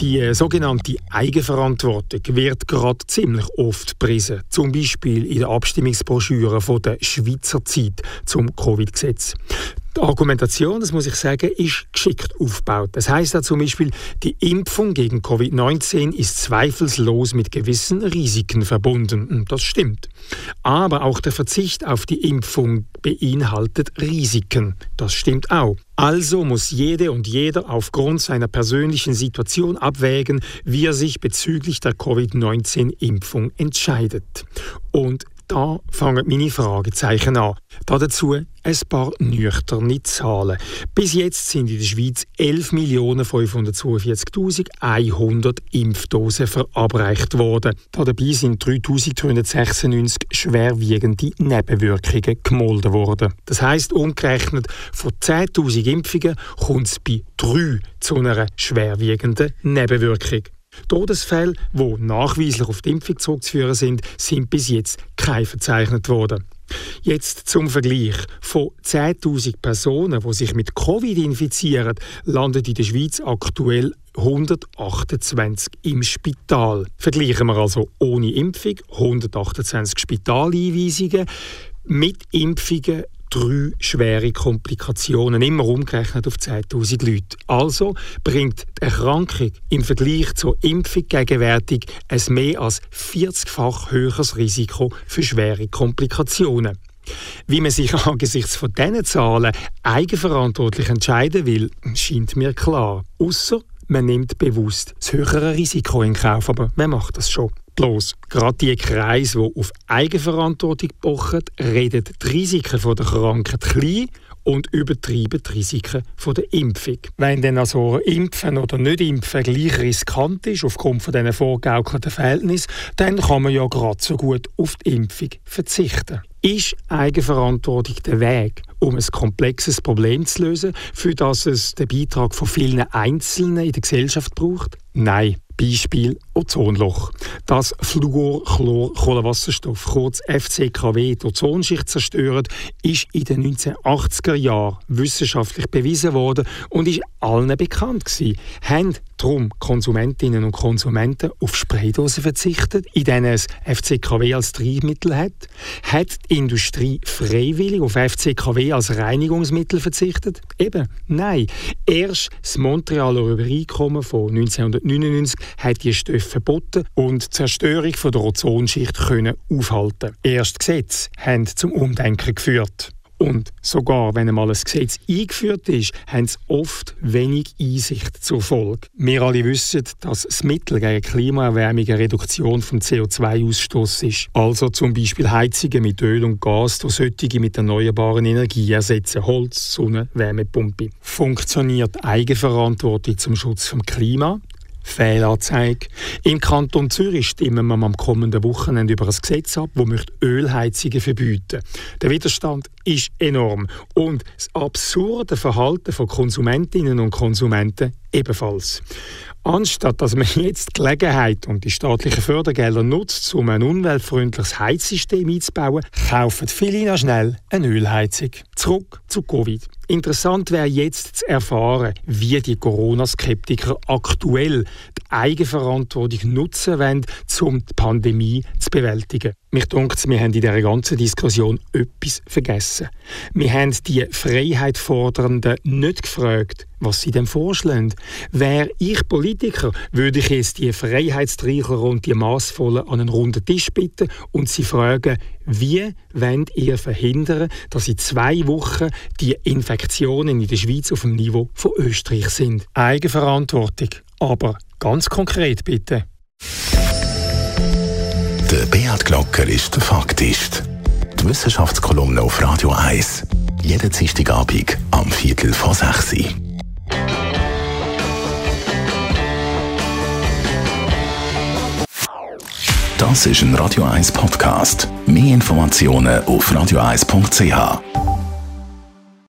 Die äh, sogenannte Eigenverantwortung wird gerade ziemlich oft gepriesen. Zum Beispiel in der Abstimmungsbroschüre der Schweizer Zeit zum Covid-Gesetz. Die Argumentation, das muss ich sagen, ist geschickt aufgebaut. Das heißt da zum Beispiel, die Impfung gegen Covid-19 ist zweifelslos mit gewissen Risiken verbunden. Hm, das stimmt. Aber auch der Verzicht auf die Impfung beinhaltet Risiken. Das stimmt auch. Also muss jede und jeder aufgrund seiner persönlichen Situation abwägen, wie er sich bezüglich der Covid-19-Impfung entscheidet. Und da fangen meine Fragezeichen an. Dazu ein paar nüchterne Zahlen. Bis jetzt sind in der Schweiz 11.542.100 Impfdosen verabreicht worden. Dabei sind 3.396 schwerwiegende Nebenwirkungen gemolden worden. Das heisst, umgerechnet von 10.000 Impfungen kommt es bei 3 zu einer schwerwiegenden Nebenwirkung. Todesfälle, die nachweislich auf die Impfung zurückzuführen sind, sind bis jetzt keine verzeichnet worden. Jetzt zum Vergleich. Von 10.000 Personen, die sich mit Covid infizieren, landen in der Schweiz aktuell 128 im Spital. Vergleichen wir also ohne Impfung 128 Spitaleinweisungen mit Impfungen drei schwere Komplikationen, immer umgerechnet auf 10.000 Leute. Also bringt die Erkrankung im Vergleich zur Impfung gegenwärtig ein mehr als 40-fach höheres Risiko für schwere Komplikationen. Wie man sich angesichts von diesen Zahlen eigenverantwortlich entscheiden will, scheint mir klar. Außer man nimmt bewusst das höhere Risiko in Kauf, aber wer macht das schon? Bloß, gerade die Kreise, die auf Eigenverantwortung pochen, reden die Risiken der Krankheit klein und übertreiben die Risiken der Impfung. Wenn dann also Impfen oder nicht Impfen gleich riskant ist, aufgrund von diesen vorgaukelten Verhältnissen, dann kann man ja gerade so gut auf die Impfung verzichten. Ist Eigenverantwortung der Weg, um ein komplexes Problem zu lösen, für das es den Beitrag von vielen Einzelnen in der Gesellschaft braucht? Nein. Beispiel Ozonloch. Das Fluorchlor-Kohlenwasserstoff, kurz FCKW, die Ozonschicht zerstört, ist in den 1980er Jahren wissenschaftlich bewiesen worden und ist allen bekannt gewesen. Haben darum Konsumentinnen und Konsumenten auf Spraydosen verzichtet, in denen es FCKW als Treibmittel hat? Hat die Industrie freiwillig auf FCKW als Reinigungsmittel verzichtet? Eben, nein. Erst das Montrealer Übereinkommen von 1999 hat die Stoffe verboten und die Zerstörung von der Ozonschicht können aufhalten. Erst Gesetze haben zum Umdenken geführt. Und sogar wenn einmal ein Gesetz eingeführt ist, haben sie oft wenig Einsicht zur Folge. Wir alle wissen, dass das Mittel gegen Klimaerwärmung eine Reduktion vom CO2-Ausstoß ist. Also zum Beispiel Heizungen mit Öl und Gas durch solche mit erneuerbaren Energie ersetzen. Holz, Sonne, Wärmepumpe. Funktioniert Eigenverantwortung zum Schutz vom Klima? Fehlanzeige. Im Kanton Zürich stimmen wir am kommenden Wochenende über ein Gesetz ab, das möchte Ölheizungen verbieten. Der Widerstand ist enorm und das absurde Verhalten von Konsumentinnen und Konsumenten ebenfalls. Anstatt dass man jetzt die Gelegenheit und die staatlichen Fördergelder nutzt, um ein umweltfreundliches Heizsystem einzubauen, kaufen viele noch schnell eine Ölheizung. Zurück zu Covid. Interessant wäre jetzt zu erfahren, wie die Corona-Skeptiker aktuell Eigenverantwortung nutzen wollen, um die Pandemie zu bewältigen. Mich denkt, wir haben in dieser ganzen Diskussion etwas vergessen. Wir haben die Freiheitfordernden nicht gefragt, was sie denn vorschlagen. Wäre ich Politiker, würde ich jetzt die Freiheitstreichler und die Massvollen an einen runden Tisch bitten und sie fragen, wie wollt ihr verhindern, dass in zwei Wochen die Infektionen in der Schweiz auf dem Niveau von Österreich sind? Eigenverantwortung. Aber ganz konkret bitte. Der Beat Glocker ist der Faktist. Die Wissenschaftskolumne auf Radio 1. Jeden Dienstagabend am Viertel vor 6 Uhr. Das ist ein Radio 1 Podcast. Mehr Informationen auf radio1.ch.